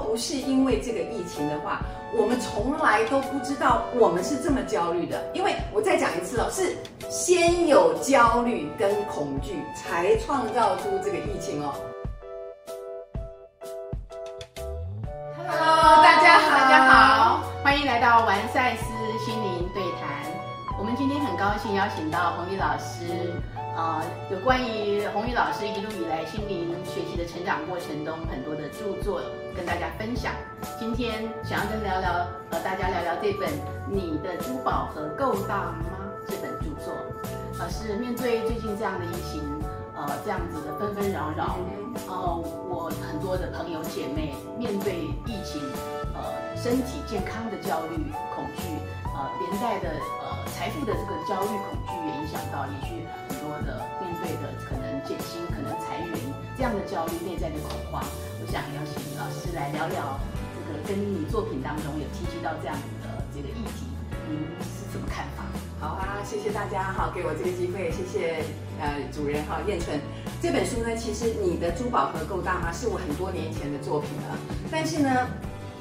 不是因为这个疫情的话，我们从来都不知道我们是这么焦虑的。因为我再讲一次哦，是先有焦虑跟恐惧，才创造出这个疫情哦。Hello，大家好，大家好，欢迎来到完赛斯心灵对谈。我们今天很高兴邀请到红玉老师。呃，有关于红宇老师一路以来心灵学习的成长过程中很多的著作跟大家分享。今天想要跟聊聊，和大家聊聊这本《你的珠宝盒够大吗》这本著作。呃，是面对最近这样的疫情，呃，这样子的纷纷扰扰，呃，我很多的朋友姐妹面对疫情，呃，身体健康的焦虑、恐惧，呃，连带的呃财富的这个焦虑、恐惧也影响到，也许。多的面对的可能减薪、可能裁员这样的焦虑、内在的恐慌，我想邀请老师来聊聊这个跟你作品当中有提及到这样的这个议题，您是怎么看法？好啊，谢谢大家哈，给我这个机会，谢谢呃主人哈燕春。这本书呢，其实你的珠宝盒够大吗？是我很多年前的作品了，但是呢。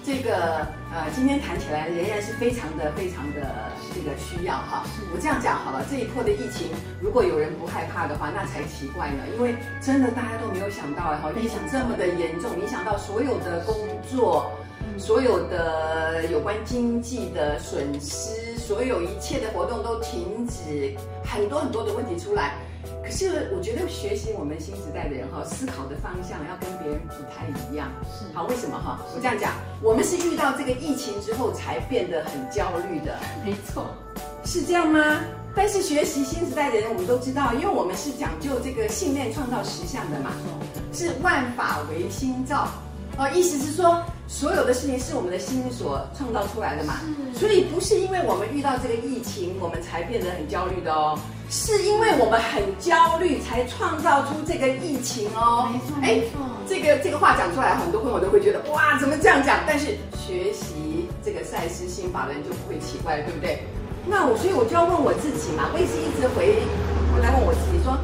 这个呃，今天谈起来仍然是非常的、非常的这个需要哈。我这样讲好了，这一波的疫情，如果有人不害怕的话，那才奇怪呢。因为真的大家都没有想到哈，疫情这么的严重，影响到所有的工作，所有的有关经济的损失，所有一切的活动都停止，很多很多的问题出来。可是我觉得学习我们新时代的人哈，思考的方向要跟别人不太一样。是好，为什么哈？我这样讲，我们是遇到这个疫情之后才变得很焦虑的。没错，是这样吗？但是学习新时代的人，我们都知道，因为我们是讲究这个信念创造实相的嘛，是万法唯心造。哦，意思是说，所有的事情是我们的心所创造出来的嘛。所以不是因为我们遇到这个疫情，我们才变得很焦虑的哦。是因为我们很焦虑，才创造出这个疫情哦。没错，没错。这个这个话讲出来，很多朋友都会觉得哇，怎么这样讲？但是学习这个赛斯心法的人就不会奇怪了，对不对？那我所以我就要问我自己嘛，我也是一直回来问我自己说，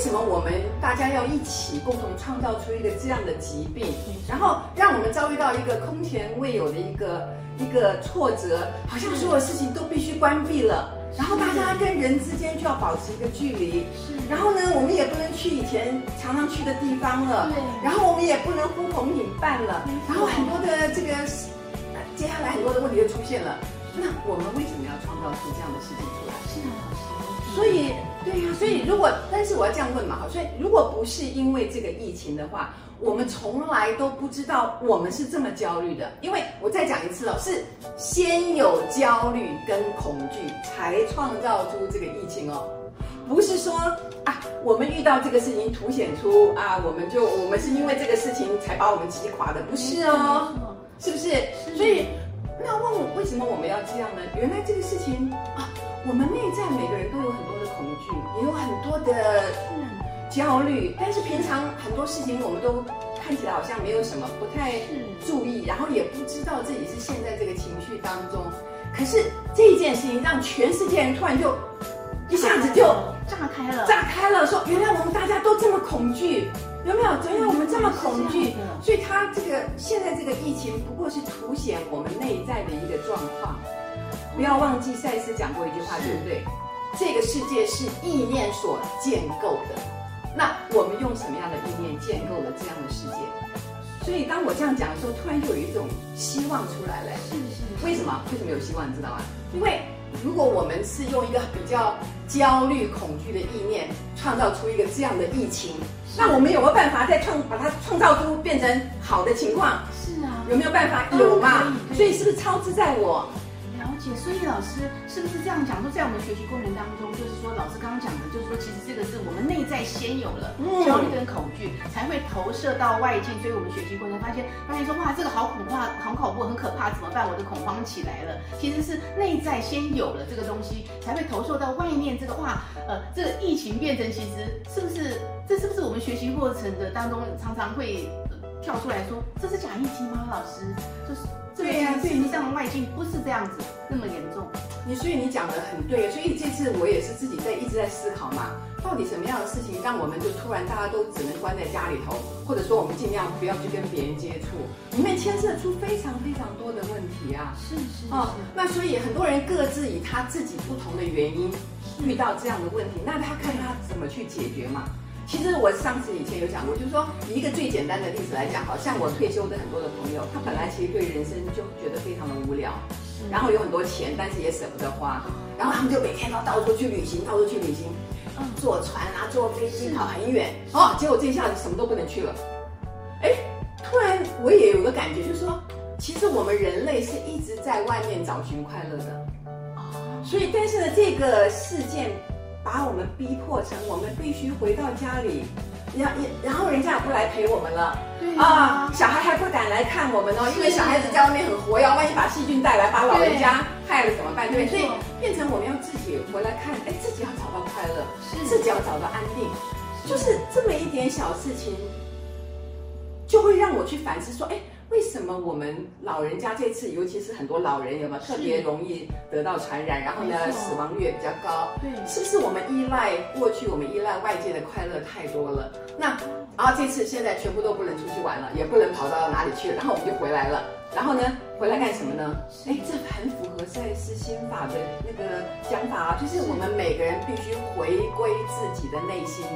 什么我们大家要一起共同创造出一个这样的疾病，然后让我们遭遇到一个空前未有的一个一个挫折，好像所有事情都必须关闭了。然后大家跟人之间就要保持一个距离，是。然后呢，我们也不能去以前常常去的地方了，对。然后我们也不能呼朋引伴了，然后很多的这个，接下来很多的问题就出现了。那我们为什么要创造出这样的事情出来？是啊，所以，对呀，所以如果，但是我要这样问嘛，所以如果不是因为这个疫情的话。我们从来都不知道我们是这么焦虑的，因为我再讲一次哦，是先有焦虑跟恐惧，才创造出这个疫情哦，不是说啊，我们遇到这个事情凸显出啊，我们就我们是因为这个事情才把我们击垮的，不是哦，是不是？所以那问我为什么我们要这样呢？原来这个事情啊，我们内在每个人都有很多的恐惧，也有很多的。焦虑，但是平常很多事情我们都看起来好像没有什么，不太注意，然后也不知道自己是陷在这个情绪当中。可是这件事情让全世界人突然就一下子就炸开了，炸开了，说原来我们大家都这么恐惧，有没有？原来我们这么恐惧，所以他这个现在这个疫情不过是凸显我们内在的一个状况。不要忘记赛斯讲过一句话，对不对？这个世界是意念所建构的。那我们用什么样的意念建构了这样的世界？所以当我这样讲的时候，突然就有一种希望出来了。是是。为什么？为什么有希望？你知道吗？因为如果我们是用一个比较焦虑、恐惧的意念创造出一个这样的疫情，那我们有没有办法再创把它创造出变成好的情况？是啊。有没有办法？有嘛？所以是不是超支在我？所以老师是不是这样讲？说在我们学习过程当中，就是说老师刚刚讲的，就是说其实这个是我们内在先有了焦虑跟恐惧，才会投射到外境。所以我们学习过程发现，发现说哇，这个好恐怕，好恐怖，很可怕，怎么办？我的恐慌起来了。其实是内在先有了这个东西，才会投射到外面。这个哇，呃，这个疫情变成其实是不是？这是不是我们学习过程的当中常常会跳出来说这是假议题吗？老师，就是这个对呀事实上外境不是这样子那么严重。你所以你讲的很对，所以这次我也是自己在一直在思考嘛，到底什么样的事情让我们就突然大家都只能关在家里头，或者说我们尽量不要去跟别人接触，里面牵涉出非常非常多的问题啊。是是哦，那所以很多人各自以他自己不同的原因遇到这样的问题，那他看他怎么去解决嘛。其实我上次以前有讲过，就是说以一个最简单的例子来讲，好像我退休的很多的朋友，他本来其实对人生就觉得非常的无聊，然后有很多钱，但是也舍不得花，然后他们就每天都到处去旅行，到处去旅行，嗯坐船啊，坐飞机跑很远，哦，结果这一下子什么都不能去了。哎，突然我也有个感觉，就是说，其实我们人类是一直在外面找寻快乐的。哦，所以，但是呢，这个事件把我们逼迫成我们必须回到家里，然也然后人家也不来陪我们了。对啊，小孩还不敢来看我们哦，因为小孩子在外面很活跃，万一把细菌带来，把老人家害了怎么办？对？所以变成我们要自己回来看，哎，自己要找到快乐，自己要找到安定，就是这么一点小事情，就会让我去反思说，哎。为什么我们老人家这次，尤其是很多老人有没有特别容易得到传染，然后呢死亡率也比较高？对，是不是我们依赖过去我们依赖外界的快乐太多了？那然后这次现在全部都不能出去玩了，也不能跑到哪里去了，然后我们就回来了。然后呢，回来干什么呢？哎，这很符合赛斯心法的那个讲法啊，就是我们每个人必须回归自己的内心，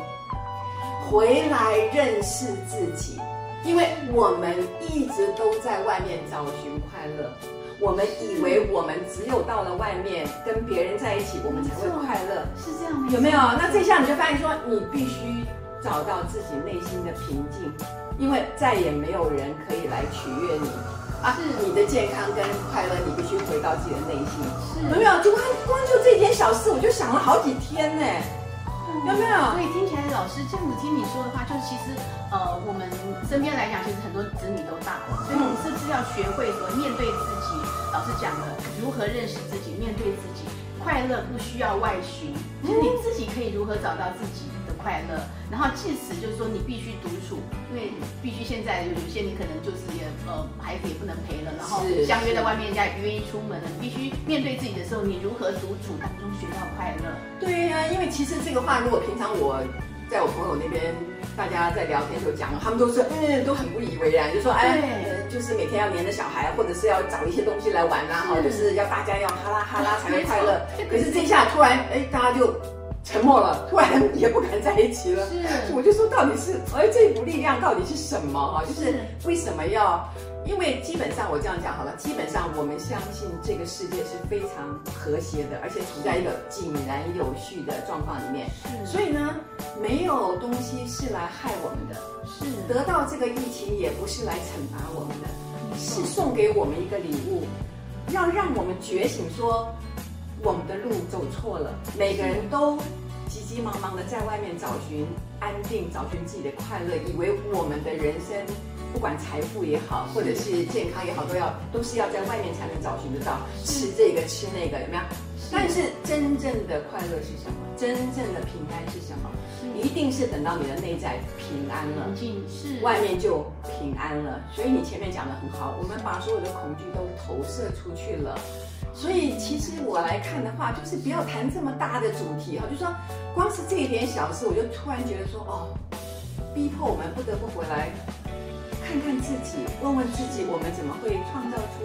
回来认识自己。因为我们一直都在外面找寻快乐，我们以为我们只有到了外面跟别人在一起，我们才会快乐，是这样有没有？那这下你就发现说，你必须找到自己内心的平静，因为再也没有人可以来取悦你啊！你的健康跟快乐，你必须回到自己的内心，是有没有？就光光就这件小事，我就想了好几天呢。有没有？所以听起来，老师这样子听你说的话，就是其实，呃，我们身边来讲，其实很多子女都大了，所以你是不是要学会和面对自己？老师讲的，如何认识自己，面对自己，快乐不需要外寻，就是你自己可以如何找到自己快乐。然后，即使就是说你必须独处，因为必须现在有些你可能就是也呃孩子也不能陪了，然后相约在外面，人家也不愿意出门了，你必须面对自己的时候，你如何独处当中学到快乐？对呀、因为其实这个话，如果平常我在我朋友那边，大家在聊天的时候讲，他们都是嗯都很不以为然，就说哎、呃就是每天要黏着小孩，或者是要找一些东西来玩啊，哈，就是要大家要哈拉哈拉 才能快乐。可是这下突然哎，大家就沉默了，突然也不敢在一起了。是我就说到底是哎这股力量到底是什么哈？就是为什么要？因为基本上我这样讲好了，基本上我们相信这个世界是非常和谐的，而且处在一个井然有序的状况里面。所以呢，没有东西是来害我们的，是得到这个疫情也不是来惩罚我们的，是送给我们一个礼物，要让我们觉醒说我们的路走错了，每个人都急急忙忙的在外面找寻安定，找寻自己的快乐，以为我们的人生不管财富也好，或者是健康也好，都要都是要在外面才能找寻得到，吃这个吃那个，有没有？但是真正的快乐是什么？真正的平安是什么？一定是等到你的内在平安了，是外面就平安了。所以你前面讲的很好，我们把所有的恐惧都投射出去了。所以其实我来看的话，就是不要谈这么大的主题哈，就说光是这一点小事，我就突然觉得说，哦，逼迫我们不得不回来看看自己，问问自己，我们怎么会创造出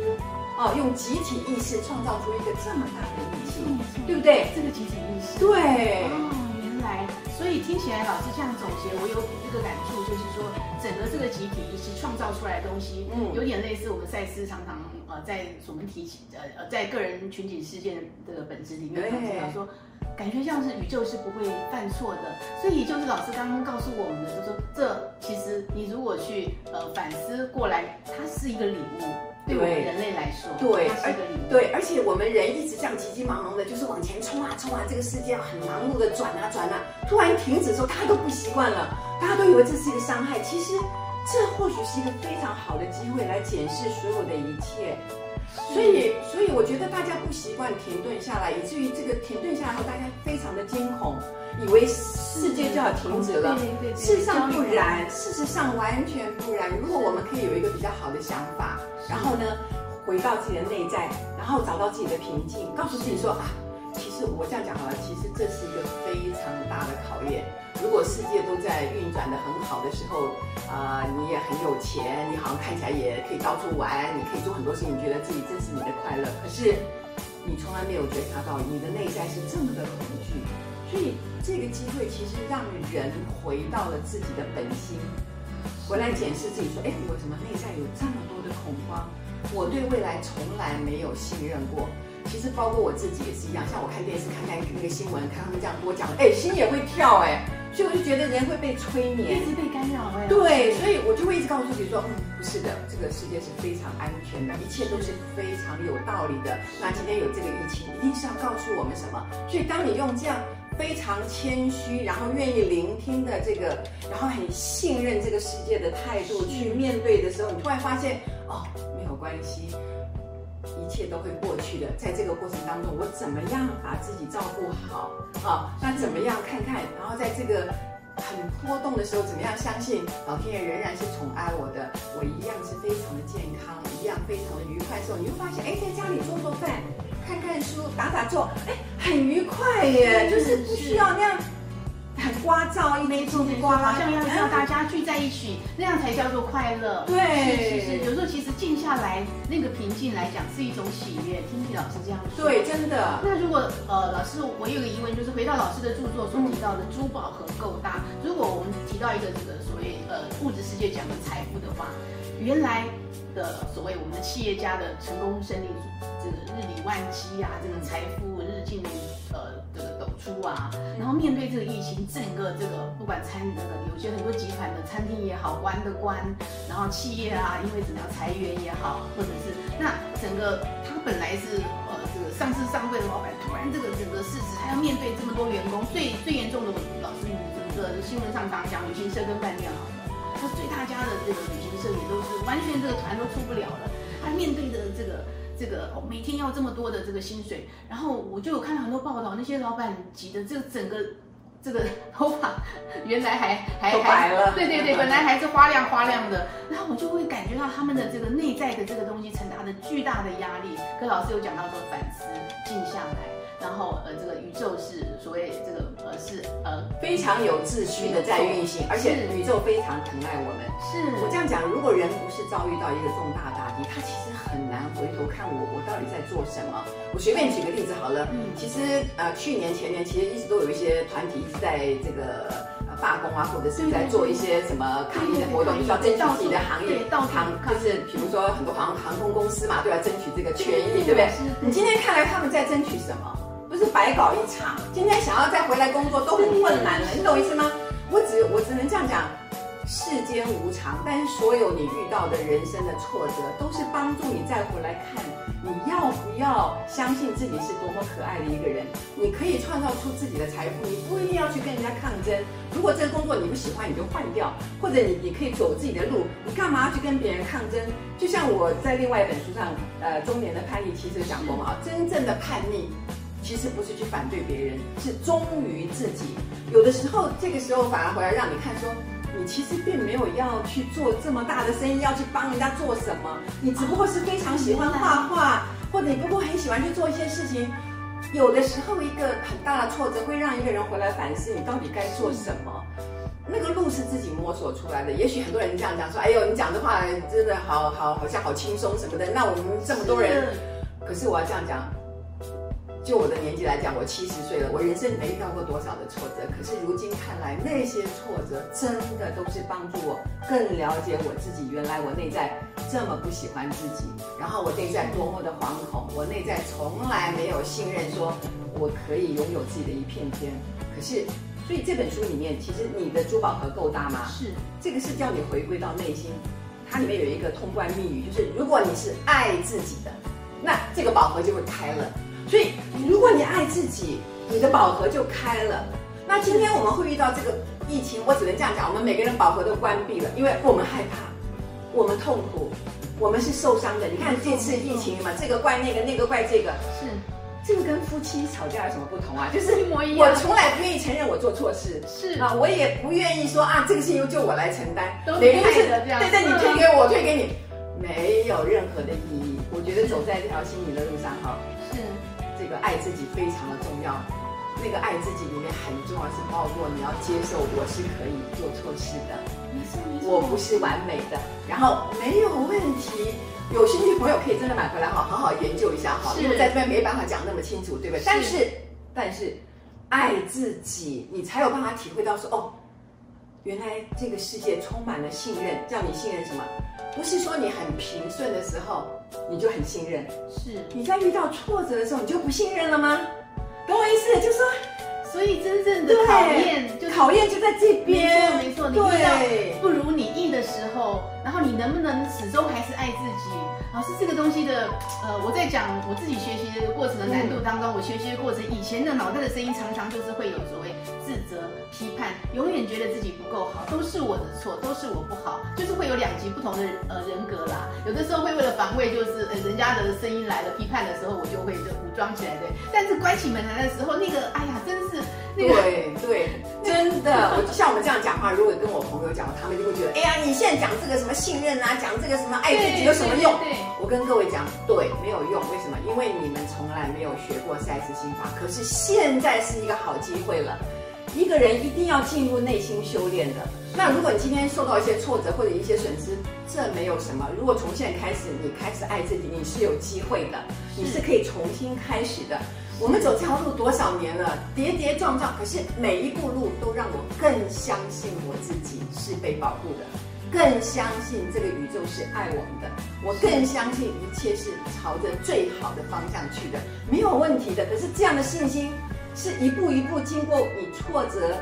哦，用集体意识创造出一个这么大的议题，对不对？这个集体意识。对。哦，原来，所以听起来老师这样总结，我有一个感触，就是说，整个这个集体意识创造出来的东西，嗯有点类似我们赛斯常常呃在我们提起呃呃在个人群体事件的本质里面对常讲说。感觉像是宇宙是不会犯错的，所以就是老师刚刚告诉我们的，就说这其实你如果去呃反思过来，它是一个礼物，对我们人类来说，对，它是一个礼物。对，而且我们人一直这样急急忙忙的，就是往前冲啊冲啊，这个世界很忙碌的转啊转啊，突然停止的时候，大家都不习惯了，大家都以为这是一个伤害，其实这或许是一个非常好的机会来检视所有的一切。所以，所以我觉得大家不习惯停顿下来，以至于这个停顿下来后，大家非常的惊恐，以为世界就要停止了。事实上不然，事实上完全不然。如果我们可以有一个比较好的想法，然后呢，回到自己的内在，然后找到自己的平静，告诉自己说啊，其实我这样讲好了，其实这是一个非常大的考验。如果世界都在运转的很好的时候，啊，你也很有钱，你好像看起来也可以到处玩，你可以做很多事情，你觉得自己这是你的快乐。可是你从来没有觉察到你的内在是这么的恐惧，所以这个机会其实让人回到了自己的本心，回来检视自己说，哎，我怎么内在有这么多的恐慌？我对未来从来没有信任过。其实包括我自己也是一样，像我看电视看看那个新闻，看他们这样播讲，哎，心也会跳，哎。所以我就觉得人会被催眠，一直被干扰哎。对，所以我就会一直告诉自己说，嗯，不是的，这个世界是非常安全的，一切都是非常有道理的。那今天有这个疫情，一定是要告诉我们什么？所以当你用这样非常谦虚，然后愿意聆听的这个，然后很信任这个世界的态度去面对的时候，你突然发现，哦，没有关系。一切都会过去的，在这个过程当中，我怎么样把自己照顾好啊？那怎么样看看？然后在这个很波动的时候，怎么样相信老天爷仍然是宠爱我的？我一样是非常的健康，一样非常的愉快。时候，你会发现，哎，在家里做做饭、看看书、打打坐，哎，很愉快耶，就是不需要那样。很聒噪，一没错，好像要让大家聚在一起，那样才叫做快乐。对，其实有时候其实静下来，那个平静来讲是一种喜悦。听听老师这样说，对，真的。那如果呃，老师，我有个疑问，就是回到老师的著作所提到的珠宝和够大，如果我们提到一个这个所谓呃物质世界讲的财富的话，原来的所谓我们的企业家的成功胜利，这个日理万机啊，这个财富日进呃这个。出啊，然后面对这个疫情，整个这个不管餐那个有些很多集团的餐厅也好，关的关，然后企业啊，因为怎么样裁员也好，或者是那整个他本来是呃这个上市上柜的老板，突然这个整个市值他要面对这么多员工，最最严重的老师你，整个新闻上刚讲旅行社跟饭店好了，他最大家的这个旅行社也都是完全这个团都出不了了，他面对的这个。这个每天要这么多的这个薪水，然后我就有看到很多报道，那些老板急的这个整个这个头发原来还还白了，对对对，本来还是花亮花亮的，然后我就会感觉到他们的这个内在的这个东西承担的巨大的压力。跟老师有讲到说反思，静下来。然后呃，这个宇宙是所谓这个呃是呃非常有秩序的在运行，而且宇宙非常疼爱我们。是我这样讲，如果人不是遭遇到一个重大打击，他其实很难回头看我，我到底在做什么。我随便举个例子好了，嗯，其实呃去年前年其实一直都有一些团体一直在这个罢工啊，或者是在做一些什么抗议的活动，就是要争取自己的行业，航就是比如说很多航航空公司嘛，都要争取这个权益，对不对？你今天看来他们在争取什么？不是白搞一场，今天想要再回来工作都很困难了，你懂意思吗？我只我只能这样讲，世间无常，但是所有你遇到的人生的挫折，都是帮助你再回来看，你要不要相信自己是多么可爱的一个人？你可以创造出自己的财富，你不一定要去跟人家抗争。如果这个工作你不喜欢，你就换掉，或者你你可以走自己的路，你干嘛去跟别人抗争？就像我在另外一本书上，呃，中年的叛逆其实讲过嘛，真正的叛逆。其实不是去反对别人，是忠于自己。有的时候，这个时候反而回来让你看，说你其实并没有要去做这么大的生意，要去帮人家做什么。你只不过是非常喜欢画画，或者你不过很喜欢去做一些事情。有的时候，一个很大的挫折会让一个人回来反思，你到底该做什么。那个路是自己摸索出来的。也许很多人这样讲说：“哎呦，你讲的话真的好好，好像好轻松什么的。”那我们这么多人，可是我要这样讲。就我的年纪来讲，我七十岁了，我人生没遇到过多少的挫折。可是如今看来，那些挫折真的都是帮助我更了解我自己。原来我内在这么不喜欢自己，然后我内在多么的惶恐，我内在从来没有信任，说我可以拥有自己的一片天。可是，所以这本书里面，其实你的珠宝盒够大吗？是，这个是叫你回归到内心。它里面有一个通关密语，就是如果你是爱自己的，那这个宝盒就会开了。所以，如果你爱自己，你的宝盒就开了。那今天我们会遇到这个疫情，我只能这样讲，我们每个人饱和都关闭了，因为我们害怕，我们痛苦，我们是受伤的。你看这次疫情嘛，这个怪那个，那个怪这个，是这个跟夫妻吵架有什么不同啊？就是一模一样我从来不愿意承认我做错事，是啊，我也不愿意说啊，这个事情就我来承担，都是每个人对对，你嗯推给我，我推给你，没有任何的意义。我觉得走在这条心灵的路上哈，个爱自己非常的重要。那个爱自己里面很重要是包括你要接受我是可以做错事的，没错没错，我不是完美的，然后没有问题。有兴趣的朋友可以真的买回来哈，好好研究一下哈，是因为在这边没办法讲那么清楚，对不对？是但是但是爱自己，你才有办法体会到说哦，原来这个世界充满了信任，叫你信任什么？不是说你很平顺的时候你就很信任，是。你在遇到挫折的时候你就不信任了吗？懂我意思？就是说所以真正的对考验就是考验就在这边，没错没错，你遇到对。不如你意的时候，然后你能不能始终还是爱自己？老师这个东西的，呃，我在讲我自己学习的过程的难度当中，我学习的过程，以前的脑袋的声音常常就是会有所谓自责、批判，永远觉得自己不够好，都是我的错，都是我不好，就是会有两极不同的呃人格啦。有的时候会为了防卫，就是呃人家的声音来了批判的时候，我就会就武装起来对。但是关起门来的时候，那个哎呀，真是那个对对，真的，我像我们这样讲话，如果跟我朋友讲，他们就会觉得，哎呀，你现在讲这个什么信任啊，讲这个什么爱自己有什么用？对我跟各位讲，对，没有用。为什么？因为你们从来没有学过赛斯心法，可是现在是一个好机会了。一个人一定要进入内心修炼的。那如果你今天受到一些挫折或者一些损失，这没有什么。如果从现在开始，你开始爱自己，你是有机会的，你是可以重新开始的。我们走这条路多少年了，跌跌撞撞，可是每一步路都让我更相信我自己是被保护的，更相信这个宇宙是爱我们的，我更相信一切是朝着最好的方向去的，没有问题的。可是这样的信心是一步一步经过你挫折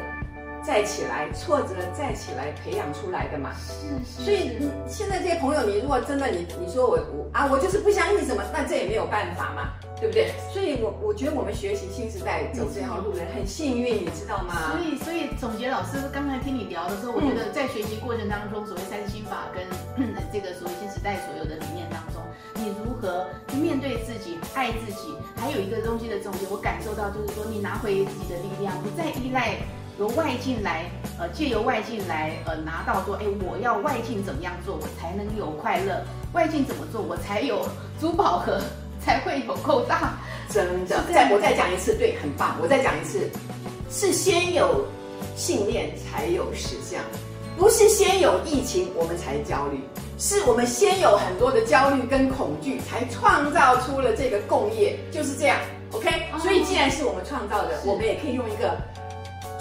再起来，挫折再起来培养出来的嘛。是是，所以你现在这些朋友，你如果真的你你说我我啊，我就是不相信什么，那这也没有办法嘛，对不对？所以我我觉得我们学习新时代走这条路的人很幸运，你知道吗所？以，所以总结老师刚才听你聊的时候，我觉得在学习过程当中，所谓三心法跟这个所谓爱自己，还有一个东西的重点，我感受到就是说，你拿回自己的力量，不再依赖由外境来，呃，借由外境来，呃，拿到说，哎，我要外境怎么样做，我才能有快乐？外境怎么做，我才有珠宝盒，才会有够大。真的再我再讲一次，对，很棒。我再讲一次，是先有信念才有实相，不是先有疫情我们才焦虑，是我们先有很多的焦虑跟恐惧，才创造出了这个共业，就是这样。OK，、哦所以既然是我们创造的，我们也可以用一个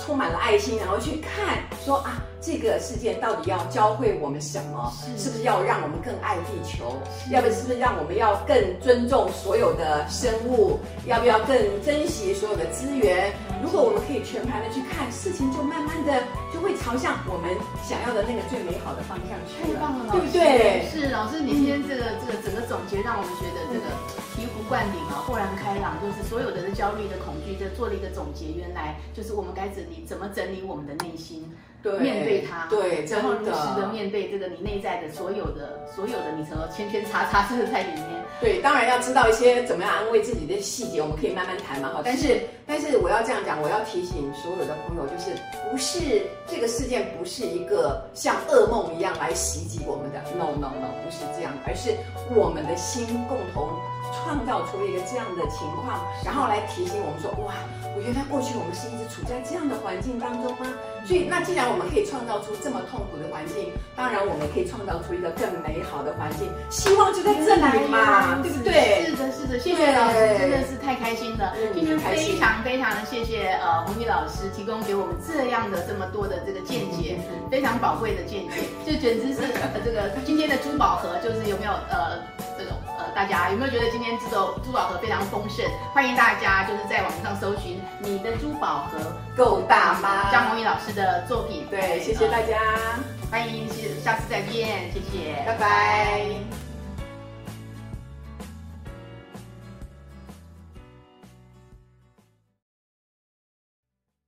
充满了爱心，然后去看说啊，这个世界到底要教会我们什么？是是不是要让我们更爱地球？要不是不是让我们要更尊重所有的生物？要不要更珍惜所有的资源？如果我们可以全盘的去看，事情就慢慢的就会朝向我们想要的那个最美好的方向去太棒了，对不对？是老师，你今天这个这个整个总结，让我们觉得这个醍醐灌顶啊，豁然开朗，就是所有的焦虑的恐惧，这做了一个总结，原来就是我们该整理怎么整理我们的内心，对面对它，对，然后如实的的。面对这个你内在的所有的所有的你什么圈圈叉叉，这个在里面，对，当然要知道一些怎么样安慰自己的细节，我们可以慢慢谈嘛哈。但是，但是我要这样讲，我要提醒所有的朋友，就是不是这个事件不是一个像噩梦一样来袭击我们的，no no no，不是这样，而是我们的心共同创造出一个这样的情况，然后来提醒我们说，哇，我原来过去我们是一直处在这样的环境当中吗？所以，那既然我们可以创造出这么痛苦的环境，当然我们可以创造出一个更美好的环境，希望就在这里嘛，对不对？是的，是的，谢谢老师，真的是太开心了。嗯今天非常非常的谢谢呃红宇老师提供给我们这样的这么多的这个见解，非常宝贵的见解，就简直是呃这个今天的珠宝盒，就是有没有呃大家有没有觉得今天这个珠宝盒非常丰盛？欢迎大家就是在网上搜寻你的珠宝盒够大吗？张宏宇老师的作品。对，谢谢大家，家，欢迎下次再见，谢谢，拜拜。